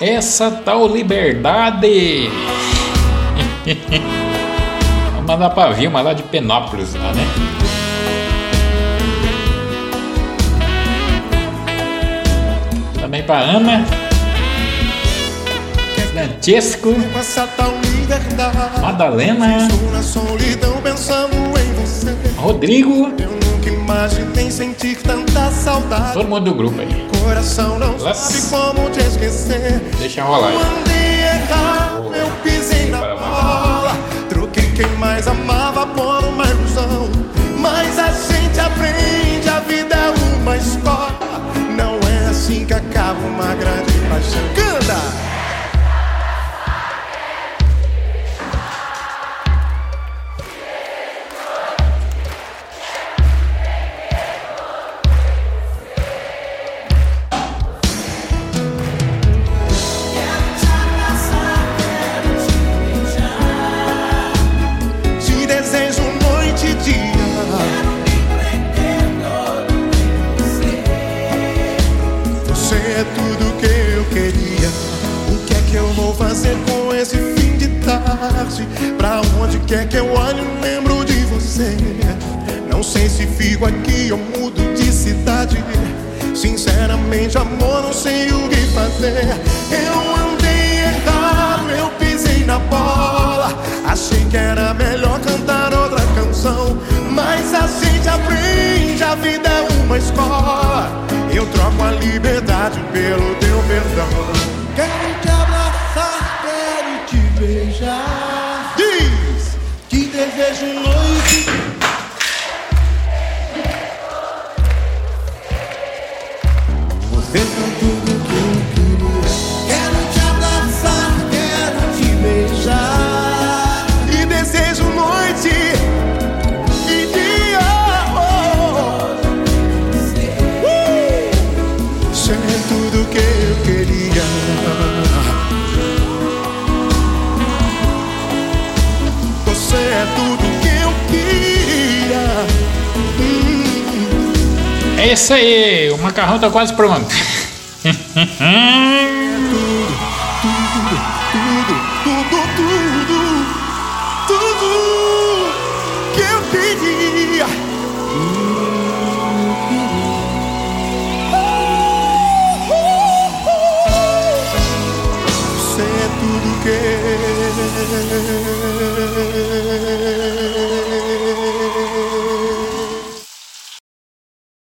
essa tal liberdade. Vou mandar pra Vilma lá de Penópolis, lá, né? Também pra Ana. Francesco. Madalena. Rodrigo. Imaginei sentir tanta saudade. Todo mundo do grupo aí. Coração não sabe como te esquecer. Deixa rolar errado, eu pisei na bola. Troquei quem mais amava por uma ilusão. Mas a gente aprende, a vida é uma escola. Não é assim que acaba uma grande paixão. Fazer com esse fim de tarde? Pra onde quer que eu olhe, lembro de você. Não sei se fico aqui ou mudo de cidade. Sinceramente, amor, não sei o que fazer. Eu andei errado, eu pisei na bola. Achei que era melhor cantar outra canção. Mas a gente aprende, a vida é uma escola. Eu troco a liberdade pelo teu Desejo noite. É isso aí, o macarrão tá quase pronto. tudo que